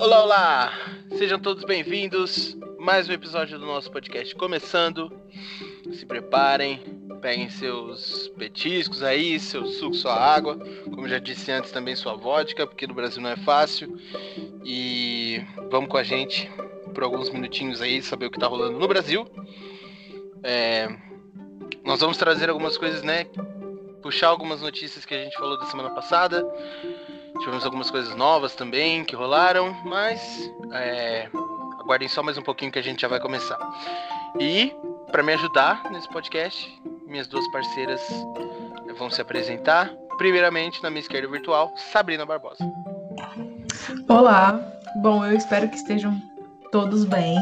Olá, olá! Sejam todos bem-vindos. Mais um episódio do nosso podcast começando. Se preparem, peguem seus petiscos aí, seu suco, sua água. Como já disse antes, também sua vodka, porque no Brasil não é fácil. E vamos com a gente por alguns minutinhos aí saber o que tá rolando no Brasil. É... Nós vamos trazer algumas coisas, né? Puxar algumas notícias que a gente falou da semana passada Tivemos algumas coisas novas também que rolaram, mas é, aguardem só mais um pouquinho que a gente já vai começar. E para me ajudar nesse podcast, minhas duas parceiras vão se apresentar. Primeiramente, na minha esquerda virtual, Sabrina Barbosa. Olá, bom, eu espero que estejam todos bem.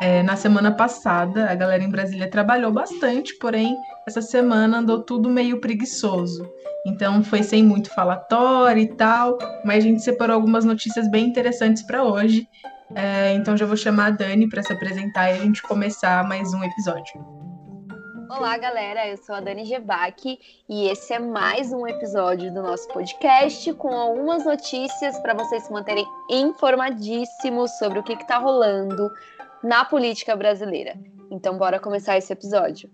É, na semana passada, a galera em Brasília trabalhou bastante, porém, essa semana andou tudo meio preguiçoso. Então foi sem muito falatório e tal, mas a gente separou algumas notícias bem interessantes para hoje. É, então já vou chamar a Dani para se apresentar e a gente começar mais um episódio. Olá, galera. Eu sou a Dani Gebac e esse é mais um episódio do nosso podcast com algumas notícias para vocês se manterem informadíssimos sobre o que está rolando na política brasileira. Então, bora começar esse episódio.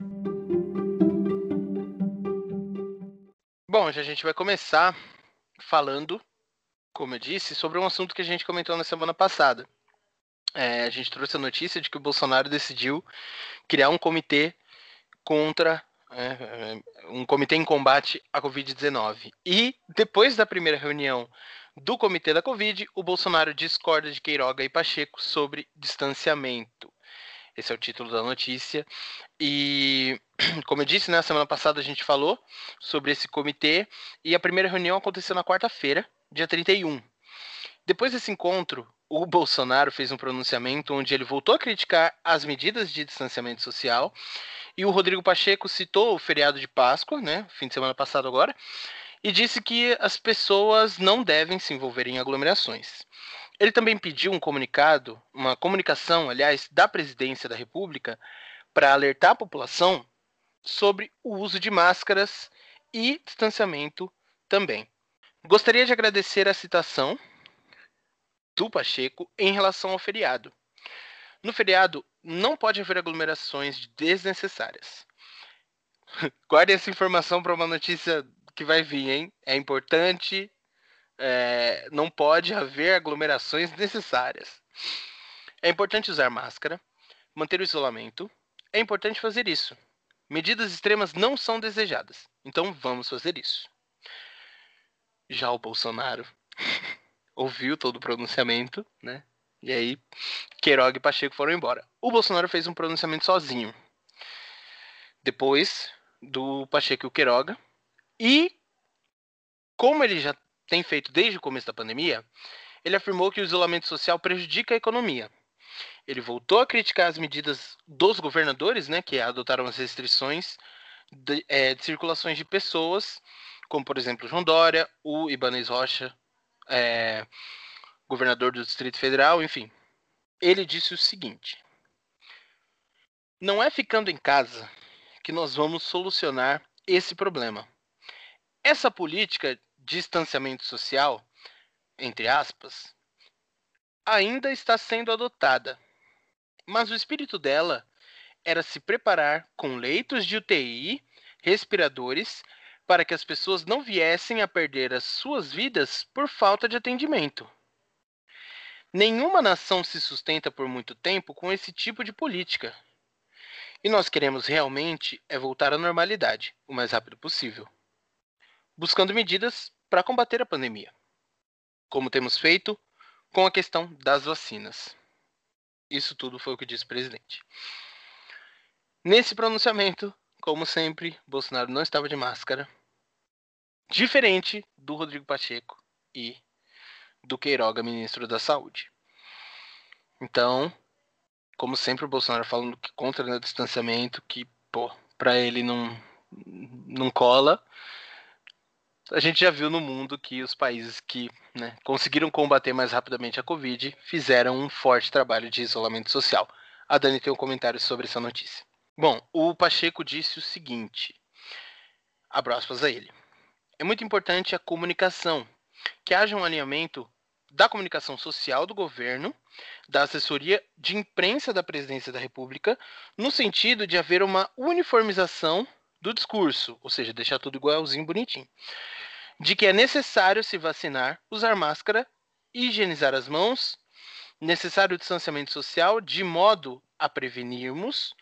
Bom, a gente vai começar falando, como eu disse, sobre um assunto que a gente comentou na semana passada. É, a gente trouxe a notícia de que o Bolsonaro decidiu criar um comitê contra é, um comitê em combate à Covid-19. E depois da primeira reunião do comitê da Covid, o Bolsonaro discorda de Queiroga e Pacheco sobre distanciamento. Esse é o título da notícia. E, como eu disse, na né, semana passada a gente falou sobre esse comitê e a primeira reunião aconteceu na quarta-feira, dia 31. Depois desse encontro, o Bolsonaro fez um pronunciamento onde ele voltou a criticar as medidas de distanciamento social e o Rodrigo Pacheco citou o feriado de Páscoa, né, fim de semana passado agora, e disse que as pessoas não devem se envolver em aglomerações. Ele também pediu um comunicado, uma comunicação, aliás, da Presidência da República para alertar a população sobre o uso de máscaras e distanciamento também. Gostaria de agradecer a citação do Pacheco em relação ao feriado. No feriado, não pode haver aglomerações desnecessárias. Guarde essa informação para uma notícia que vai vir, hein? É importante é, não pode haver aglomerações necessárias. É importante usar máscara, manter o isolamento. É importante fazer isso. Medidas extremas não são desejadas, então vamos fazer isso. Já o Bolsonaro ouviu todo o pronunciamento, né? E aí, Queiroga e Pacheco foram embora. O Bolsonaro fez um pronunciamento sozinho. Depois do Pacheco e o Queiroga. E como ele já tem feito desde o começo da pandemia, ele afirmou que o isolamento social prejudica a economia. Ele voltou a criticar as medidas dos governadores, né, que adotaram as restrições de, é, de circulações de pessoas, como por exemplo João Dória, o Ibanez Rocha, é, governador do Distrito Federal, enfim. Ele disse o seguinte: Não é ficando em casa que nós vamos solucionar esse problema. Essa política distanciamento social, entre aspas, ainda está sendo adotada. Mas o espírito dela era se preparar com leitos de UTI, respiradores, para que as pessoas não viessem a perder as suas vidas por falta de atendimento. Nenhuma nação se sustenta por muito tempo com esse tipo de política. E nós queremos realmente é voltar à normalidade o mais rápido possível, buscando medidas para combater a pandemia, como temos feito com a questão das vacinas. Isso tudo foi o que disse o presidente. Nesse pronunciamento, como sempre, Bolsonaro não estava de máscara, diferente do Rodrigo Pacheco e do Queiroga, ministro da Saúde. Então, como sempre, o Bolsonaro falando que contra o distanciamento, que, pô, pra ele não, não cola a gente já viu no mundo que os países que né, conseguiram combater mais rapidamente a Covid fizeram um forte trabalho de isolamento social. A Dani tem um comentário sobre essa notícia. Bom, o Pacheco disse o seguinte: abro aspas a ele. É muito importante a comunicação, que haja um alinhamento da comunicação social do governo, da assessoria de imprensa da presidência da República, no sentido de haver uma uniformização do discurso, ou seja, deixar tudo igualzinho, bonitinho, de que é necessário se vacinar, usar máscara, higienizar as mãos, necessário o distanciamento social, de modo a prevenirmos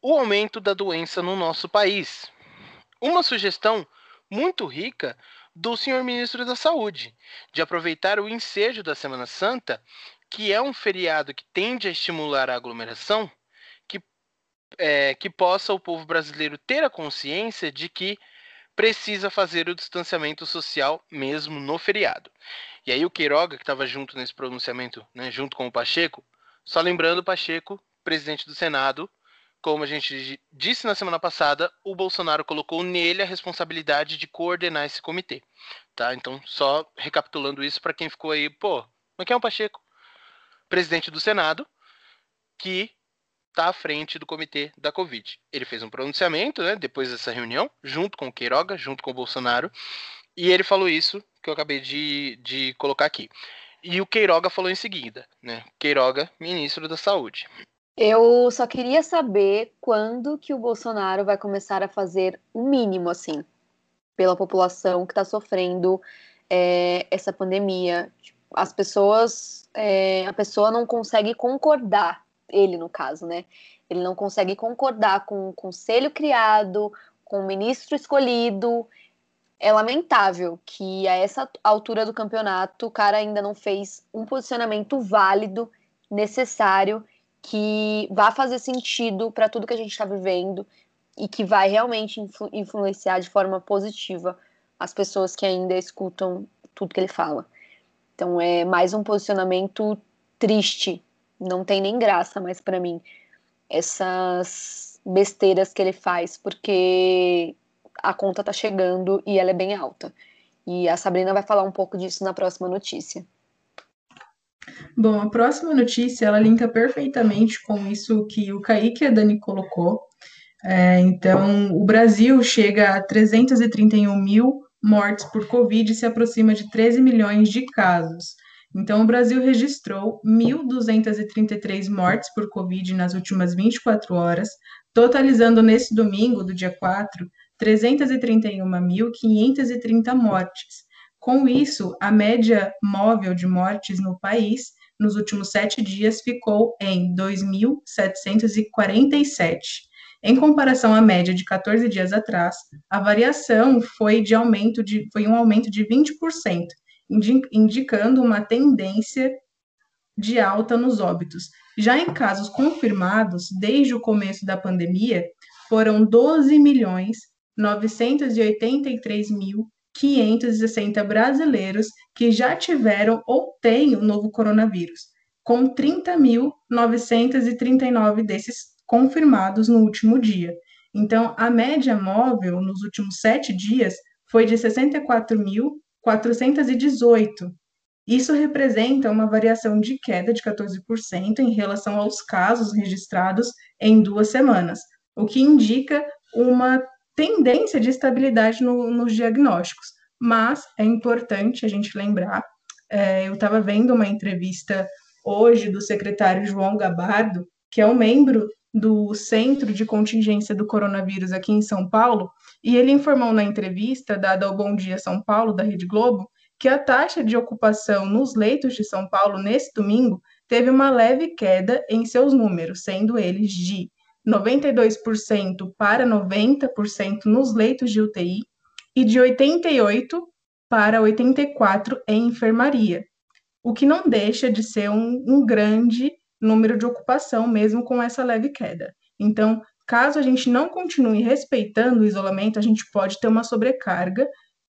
o aumento da doença no nosso país. Uma sugestão muito rica do senhor ministro da Saúde, de aproveitar o ensejo da Semana Santa, que é um feriado que tende a estimular a aglomeração, é, que possa o povo brasileiro ter a consciência de que precisa fazer o distanciamento social mesmo no feriado. E aí o Queiroga, que estava junto nesse pronunciamento, né, junto com o Pacheco, só lembrando o Pacheco, presidente do Senado, como a gente disse na semana passada, o Bolsonaro colocou nele a responsabilidade de coordenar esse comitê, tá? Então, só recapitulando isso para quem ficou aí, pô, mas quem é o Pacheco? Presidente do Senado, que está à frente do comitê da Covid. Ele fez um pronunciamento, né, depois dessa reunião, junto com o Queiroga, junto com o Bolsonaro, e ele falou isso que eu acabei de, de colocar aqui. E o Queiroga falou em seguida, né? Queiroga, ministro da Saúde. Eu só queria saber quando que o Bolsonaro vai começar a fazer o mínimo, assim, pela população que está sofrendo é, essa pandemia. Tipo, as pessoas, é, a pessoa não consegue concordar, ele no caso, né? Ele não consegue concordar com o conselho criado, com o ministro escolhido. É lamentável que a essa altura do campeonato o cara ainda não fez um posicionamento válido, necessário que vá fazer sentido para tudo que a gente está vivendo e que vai realmente influ influenciar de forma positiva as pessoas que ainda escutam tudo que ele fala. Então é mais um posicionamento triste, não tem nem graça mais para mim essas besteiras que ele faz, porque a conta tá chegando e ela é bem alta. E a Sabrina vai falar um pouco disso na próxima notícia. Bom, a próxima notícia ela linka perfeitamente com isso que o Kaique e a Dani colocou. É, então, o Brasil chega a 331 mil mortes por Covid e se aproxima de 13 milhões de casos. Então, o Brasil registrou 1.233 mortes por Covid nas últimas 24 horas, totalizando nesse domingo, do dia 4, 331.530 mortes. Com isso, a média móvel de mortes no país nos últimos sete dias ficou em 2.747. Em comparação à média de 14 dias atrás, a variação foi, de aumento de, foi um aumento de 20%, indicando uma tendência de alta nos óbitos. Já em casos confirmados, desde o começo da pandemia, foram 12 milhões 983 mil 560 brasileiros que já tiveram ou têm o novo coronavírus, com 30.939 desses confirmados no último dia. Então, a média móvel nos últimos sete dias foi de 64.418. Isso representa uma variação de queda de 14% em relação aos casos registrados em duas semanas, o que indica uma tendência de estabilidade no, nos diagnósticos. Mas é importante a gente lembrar, é, eu estava vendo uma entrevista hoje do secretário João Gabardo, que é um membro do Centro de Contingência do Coronavírus aqui em São Paulo, e ele informou na entrevista dada ao Bom Dia São Paulo, da Rede Globo, que a taxa de ocupação nos leitos de São Paulo nesse domingo teve uma leve queda em seus números, sendo eles de 92% para 90% nos leitos de UTI e de 88 para 84 em enfermaria, o que não deixa de ser um, um grande número de ocupação, mesmo com essa leve queda. Então, caso a gente não continue respeitando o isolamento, a gente pode ter uma sobrecarga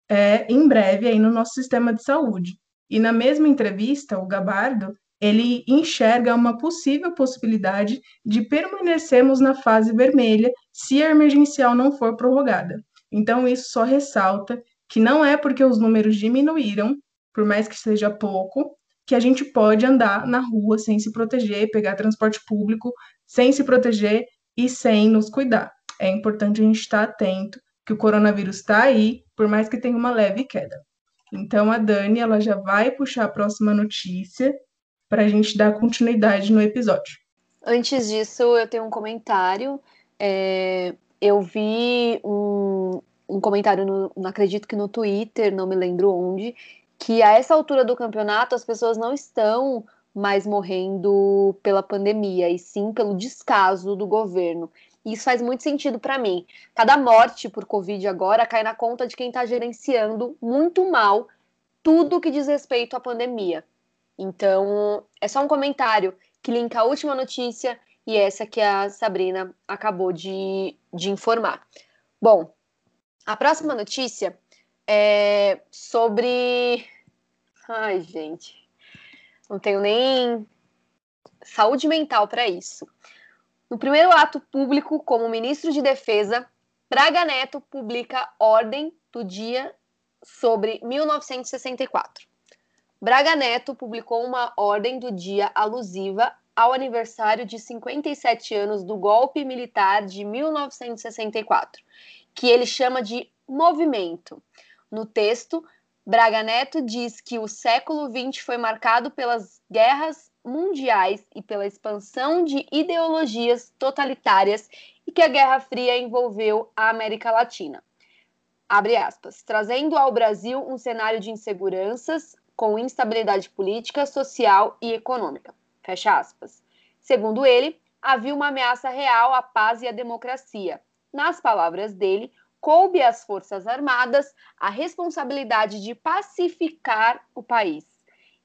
é, em breve aí no nosso sistema de saúde. E na mesma entrevista, o Gabardo ele enxerga uma possível possibilidade de permanecermos na fase vermelha se a emergencial não for prorrogada. Então, isso só ressalta que não é porque os números diminuíram, por mais que seja pouco, que a gente pode andar na rua sem se proteger, pegar transporte público sem se proteger e sem nos cuidar. É importante a gente estar atento que o coronavírus está aí, por mais que tenha uma leve queda. Então a Dani ela já vai puxar a próxima notícia para a gente dar continuidade no episódio. Antes disso, eu tenho um comentário. É, eu vi um, um comentário, no, acredito que no Twitter, não me lembro onde, que a essa altura do campeonato as pessoas não estão mais morrendo pela pandemia, e sim pelo descaso do governo. E isso faz muito sentido para mim. Cada morte por Covid agora cai na conta de quem está gerenciando muito mal tudo que diz respeito à pandemia. Então, é só um comentário que linka a última notícia e essa que a Sabrina acabou de, de informar. Bom, a próxima notícia é sobre. Ai, gente, não tenho nem saúde mental para isso. No primeiro ato público como ministro de Defesa, Braga Neto publica ordem do dia sobre 1964. Braga Neto publicou uma ordem do dia alusiva ao aniversário de 57 anos do golpe militar de 1964, que ele chama de movimento. No texto, Braga Neto diz que o século XX foi marcado pelas guerras mundiais e pela expansão de ideologias totalitárias e que a Guerra Fria envolveu a América Latina. Abre aspas, trazendo ao Brasil um cenário de inseguranças com instabilidade política, social e econômica. Fecha aspas. Segundo ele, havia uma ameaça real à paz e à democracia. Nas palavras dele, coube às Forças Armadas a responsabilidade de pacificar o país,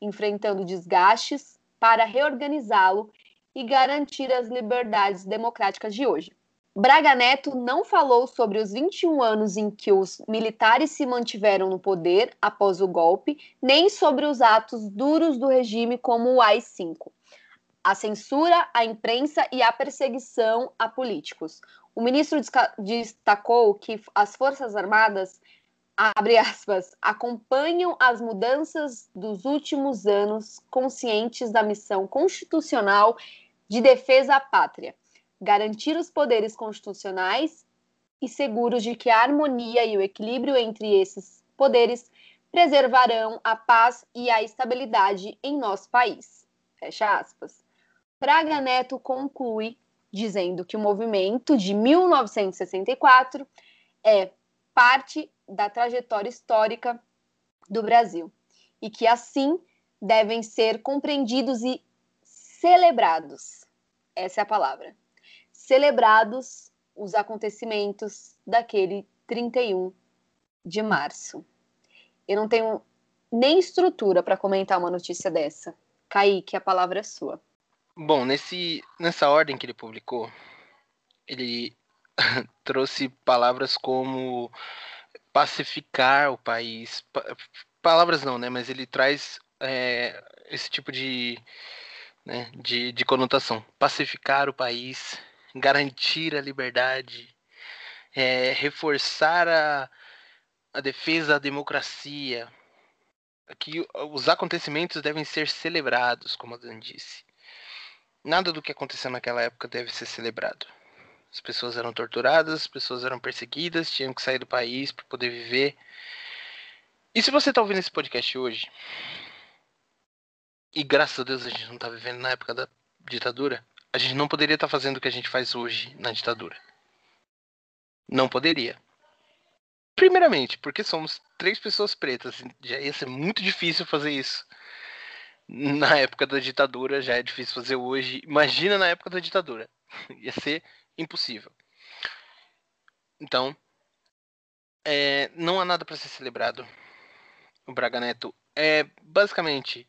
enfrentando desgastes, para reorganizá-lo e garantir as liberdades democráticas de hoje. Braga Neto não falou sobre os 21 anos em que os militares se mantiveram no poder após o golpe, nem sobre os atos duros do regime como o AI-5, a censura à imprensa e a perseguição a políticos. O ministro destacou que as Forças Armadas abre aspas, acompanham as mudanças dos últimos anos, conscientes da missão constitucional de defesa à pátria, garantir os poderes constitucionais e seguros de que a harmonia e o equilíbrio entre esses poderes preservarão a paz e a estabilidade em nosso país. Fecha aspas. Braga Neto conclui dizendo que o movimento de 1964 é parte da trajetória histórica do Brasil e que assim devem ser compreendidos e celebrados. Essa é a palavra. Celebrados os acontecimentos daquele 31 de março. Eu não tenho nem estrutura para comentar uma notícia dessa. Kaique, a palavra é sua. Bom, nesse, nessa ordem que ele publicou, ele trouxe palavras como pacificar o país. palavras não, né? Mas ele traz é, esse tipo de, né, de, de conotação. Pacificar o país, garantir a liberdade, é, reforçar a, a defesa da democracia. Que os acontecimentos devem ser celebrados, como a Dan disse. Nada do que aconteceu naquela época deve ser celebrado. As pessoas eram torturadas, as pessoas eram perseguidas, tinham que sair do país para poder viver. E se você está ouvindo esse podcast hoje, e graças a Deus a gente não está vivendo na época da ditadura, a gente não poderia estar tá fazendo o que a gente faz hoje na ditadura. Não poderia. Primeiramente, porque somos três pessoas pretas. Já ia ser muito difícil fazer isso. Na época da ditadura já é difícil fazer hoje. Imagina na época da ditadura. Ia ser impossível. Então, é, não há nada para ser celebrado. O Braga Neto é basicamente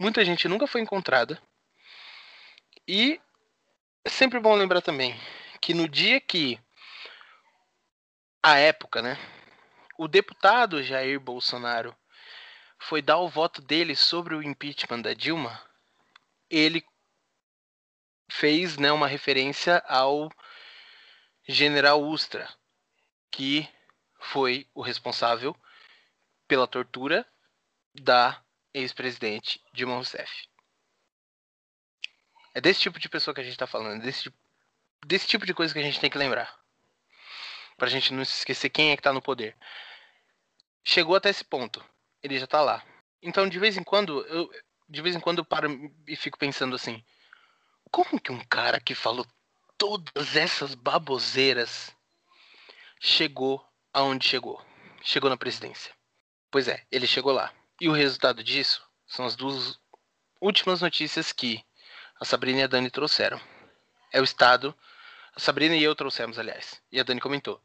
muita gente nunca foi encontrada. E é sempre bom lembrar também que no dia que a época, né, o deputado Jair Bolsonaro foi dar o voto dele sobre o impeachment da Dilma, ele fez né, uma referência ao General Ustra, que foi o responsável pela tortura da ex-presidente Dilma Rousseff. É desse tipo de pessoa que a gente está falando, desse, desse tipo de coisa que a gente tem que lembrar. Pra gente não se esquecer quem é que tá no poder. Chegou até esse ponto. Ele já tá lá. Então, de vez em quando, eu de vez em quando eu paro e fico pensando assim: como que um cara que falou todas essas baboseiras chegou aonde chegou? Chegou na presidência. Pois é, ele chegou lá. E o resultado disso são as duas últimas notícias que a Sabrina e a Dani trouxeram. É o estado. A Sabrina e eu trouxemos, aliás. E a Dani comentou.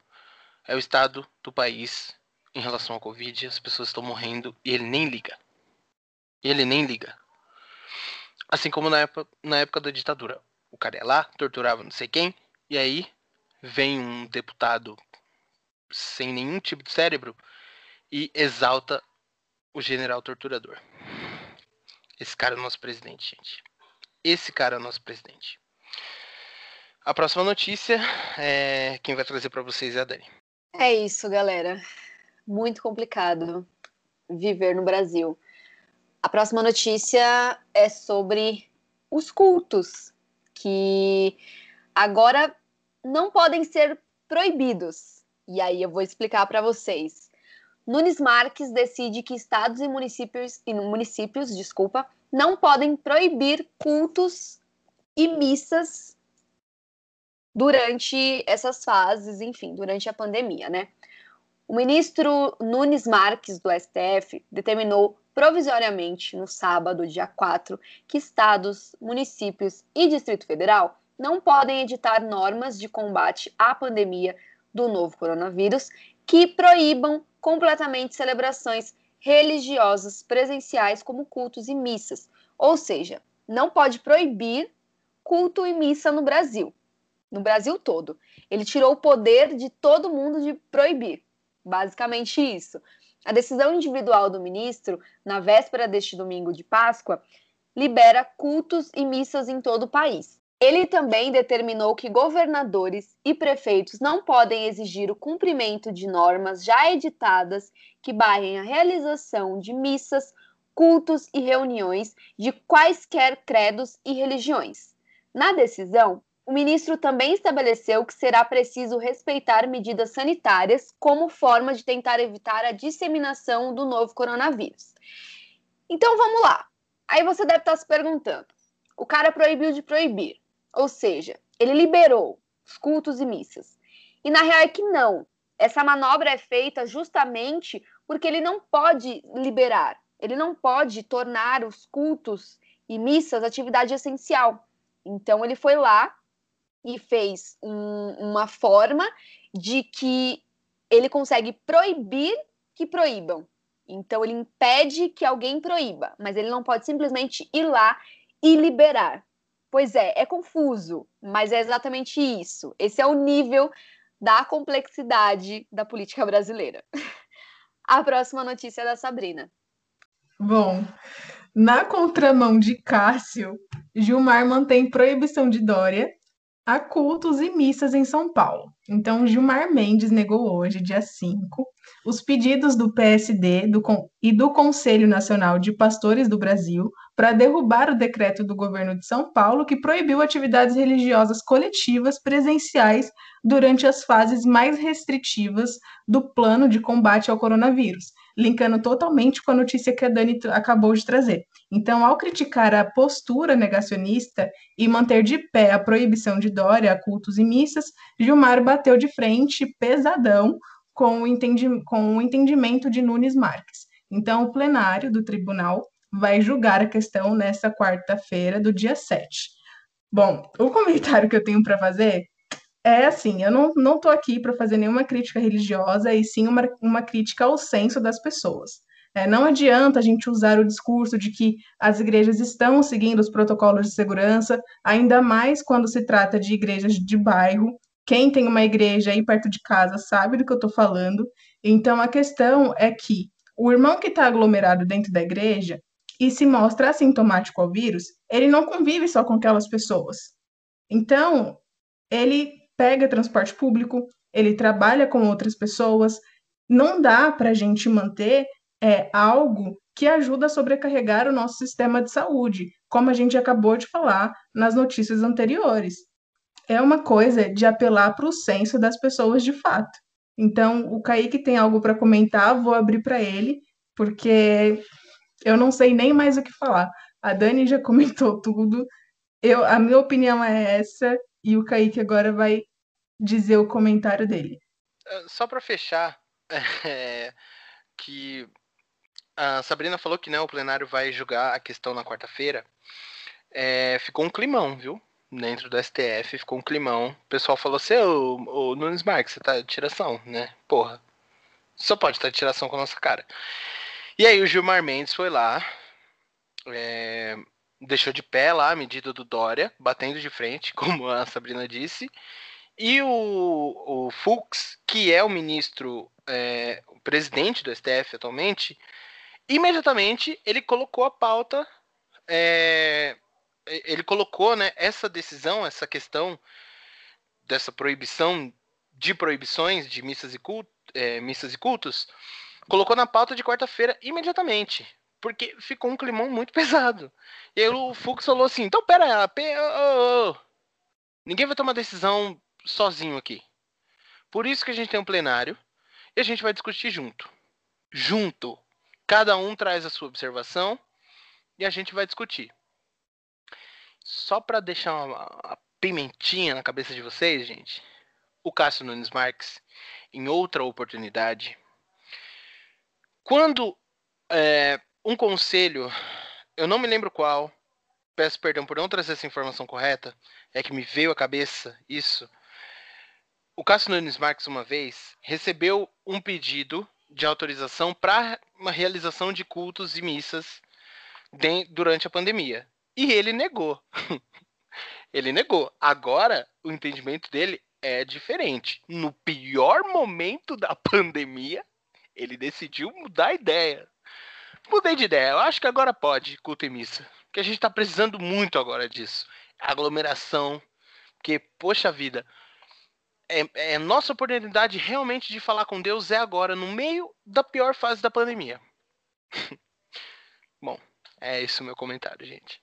É o estado do país em relação ao Covid. As pessoas estão morrendo e ele nem liga. Ele nem liga. Assim como na época, na época da ditadura. O cara ia lá, torturava não sei quem, e aí vem um deputado sem nenhum tipo de cérebro e exalta o general torturador. Esse cara é o nosso presidente, gente. Esse cara é o nosso presidente. A próxima notícia é quem vai trazer para vocês é a Dani. É isso, galera. Muito complicado viver no Brasil. A próxima notícia é sobre os cultos, que agora não podem ser proibidos. E aí eu vou explicar para vocês. Nunes Marques decide que estados e municípios, e municípios, desculpa, não podem proibir cultos e missas durante essas fases, enfim, durante a pandemia, né? O ministro Nunes Marques do STF determinou provisoriamente no sábado, dia 4, que estados, municípios e Distrito Federal não podem editar normas de combate à pandemia do novo coronavírus que proíbam completamente celebrações religiosas presenciais como cultos e missas. Ou seja, não pode proibir culto e missa no Brasil, no Brasil todo. Ele tirou o poder de todo mundo de proibir. Basicamente isso. A decisão individual do ministro, na véspera deste domingo de Páscoa, libera cultos e missas em todo o país. Ele também determinou que governadores e prefeitos não podem exigir o cumprimento de normas já editadas que barrem a realização de missas, cultos e reuniões de quaisquer credos e religiões. Na decisão, o ministro também estabeleceu que será preciso respeitar medidas sanitárias como forma de tentar evitar a disseminação do novo coronavírus. Então vamos lá. Aí você deve estar se perguntando: o cara proibiu de proibir. Ou seja, ele liberou os cultos e missas. E na real é que não. Essa manobra é feita justamente porque ele não pode liberar, ele não pode tornar os cultos e missas atividade essencial. Então ele foi lá e fez um, uma forma de que ele consegue proibir que proíbam. Então ele impede que alguém proíba, mas ele não pode simplesmente ir lá e liberar. Pois é, é confuso, mas é exatamente isso. Esse é o nível da complexidade da política brasileira. A próxima notícia é da Sabrina. Bom, na contramão de Cássio, Gilmar mantém proibição de Dória a cultos e missas em São Paulo. Então, Gilmar Mendes negou hoje, dia 5, os pedidos do PSD do, e do Conselho Nacional de Pastores do Brasil para derrubar o decreto do governo de São Paulo que proibiu atividades religiosas coletivas presenciais durante as fases mais restritivas do plano de combate ao coronavírus, linkando totalmente com a notícia que a Dani acabou de trazer. Então, ao criticar a postura negacionista e manter de pé a proibição de Dória a cultos e missas, Gilmar bateu de frente pesadão com o, entendi com o entendimento de Nunes Marques. Então, o plenário do tribunal vai julgar a questão nesta quarta-feira do dia 7. Bom, o comentário que eu tenho para fazer é assim, eu não, não tô aqui para fazer nenhuma crítica religiosa, e sim uma, uma crítica ao senso das pessoas. É, não adianta a gente usar o discurso de que as igrejas estão seguindo os protocolos de segurança, ainda mais quando se trata de igrejas de bairro. Quem tem uma igreja aí perto de casa sabe do que eu estou falando. Então a questão é que o irmão que está aglomerado dentro da igreja e se mostra assintomático ao vírus, ele não convive só com aquelas pessoas. Então, ele pega transporte público, ele trabalha com outras pessoas. Não dá para a gente manter é, algo que ajuda a sobrecarregar o nosso sistema de saúde, como a gente acabou de falar nas notícias anteriores. É uma coisa de apelar para o senso das pessoas de fato. Então, o Kaique tem algo para comentar, vou abrir para ele, porque eu não sei nem mais o que falar. A Dani já comentou tudo. Eu, a minha opinião é essa, e o Kaique agora vai dizer o comentário dele. É, só para fechar, é, que a Sabrina falou que né, o plenário vai julgar a questão na quarta-feira. É, ficou um climão, viu? Dentro do STF, ficou um climão. O pessoal falou assim, ô, Nunes Marques, você tá de tiração, né? Porra. Só pode estar de tiração com a nossa cara. E aí o Gilmar Mendes foi lá, é, deixou de pé lá a medida do Dória, batendo de frente, como a Sabrina disse. E o, o Fux, que é o ministro, é, o presidente do STF atualmente, imediatamente ele colocou a pauta, é, ele colocou né, essa decisão, essa questão dessa proibição de proibições de missas e, culto, é, missas e cultos, colocou na pauta de quarta-feira imediatamente. Porque ficou um climão muito pesado. E aí o Fux falou assim: então pera, oh, oh, oh. ninguém vai tomar decisão sozinho aqui. Por isso que a gente tem um plenário e a gente vai discutir junto. Junto. Cada um traz a sua observação e a gente vai discutir. Só para deixar uma, uma pimentinha na cabeça de vocês, gente, o Cássio Nunes Marques, em outra oportunidade, quando é, um conselho, eu não me lembro qual, peço perdão por não trazer essa informação correta, é que me veio à cabeça isso. O Cássio Nunes Marques, uma vez, recebeu um pedido de autorização para uma realização de cultos e missas de, durante a pandemia. E ele negou. ele negou. Agora, o entendimento dele é diferente. No pior momento da pandemia, ele decidiu mudar a ideia. Mudei de ideia. Eu acho que agora pode, culto e missa. Porque a gente está precisando muito agora disso. Aglomeração. Porque, poxa vida, é, é, nossa oportunidade realmente de falar com Deus é agora, no meio da pior fase da pandemia. Bom, é esse o meu comentário, gente.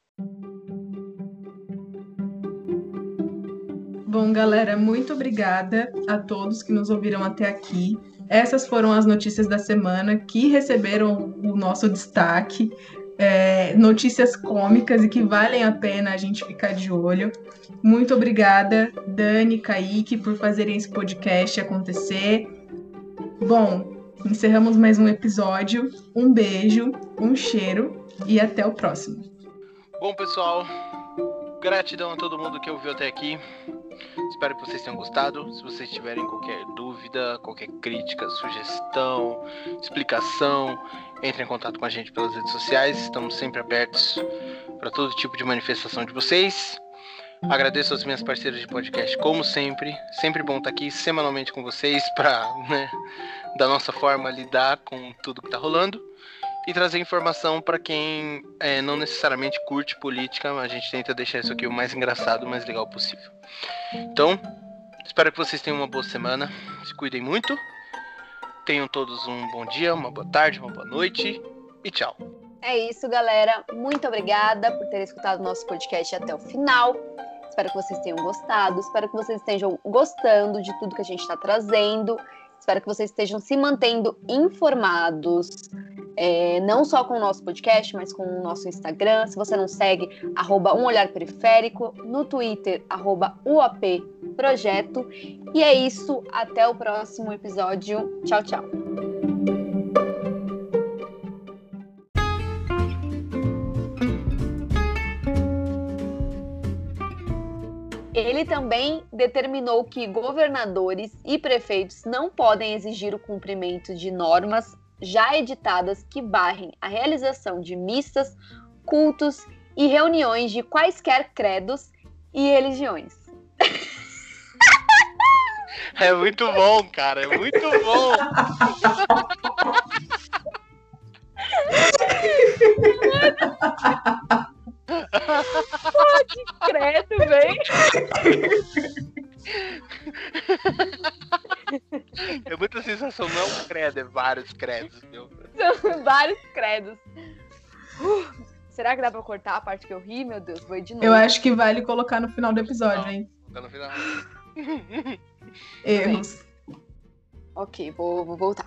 Bom, galera, muito obrigada a todos que nos ouviram até aqui. Essas foram as notícias da semana que receberam o nosso destaque. É, notícias cômicas e que valem a pena a gente ficar de olho. Muito obrigada, Dani, Kaique, por fazerem esse podcast acontecer. Bom, encerramos mais um episódio. Um beijo, um cheiro e até o próximo. Bom, pessoal, gratidão a todo mundo que ouviu até aqui. Espero que vocês tenham gostado. Se vocês tiverem qualquer dúvida, qualquer crítica, sugestão, explicação, entre em contato com a gente pelas redes sociais. Estamos sempre abertos para todo tipo de manifestação de vocês. Agradeço às minhas parceiras de podcast, como sempre. Sempre bom estar aqui semanalmente com vocês para, né, da nossa forma, lidar com tudo que está rolando e trazer informação para quem é, não necessariamente curte política, mas a gente tenta deixar isso aqui o mais engraçado, o mais legal possível. Então, espero que vocês tenham uma boa semana, se cuidem muito, tenham todos um bom dia, uma boa tarde, uma boa noite e tchau. É isso, galera. Muito obrigada por terem escutado o nosso podcast até o final. Espero que vocês tenham gostado, espero que vocês estejam gostando de tudo que a gente está trazendo. Espero que vocês estejam se mantendo informados, é, não só com o nosso podcast, mas com o nosso Instagram. Se você não segue, arroba um olhar periférico, no Twitter, arroba UAP Projeto. E é isso, até o próximo episódio. Tchau, tchau. Ele também determinou que governadores e prefeitos não podem exigir o cumprimento de normas já editadas que barrem a realização de missas, cultos e reuniões de quaisquer credos e religiões. É muito bom, cara, é muito bom. oh, que credo, velho. É muita sensação, não é um credo, é vários credos, meu. São vários credos. Uh, será que dá pra cortar a parte que eu ri? Meu Deus, vou de novo. Eu acho que vale colocar no final do episódio, hein? Tá no final. Erros. Ok, vou, vou voltar.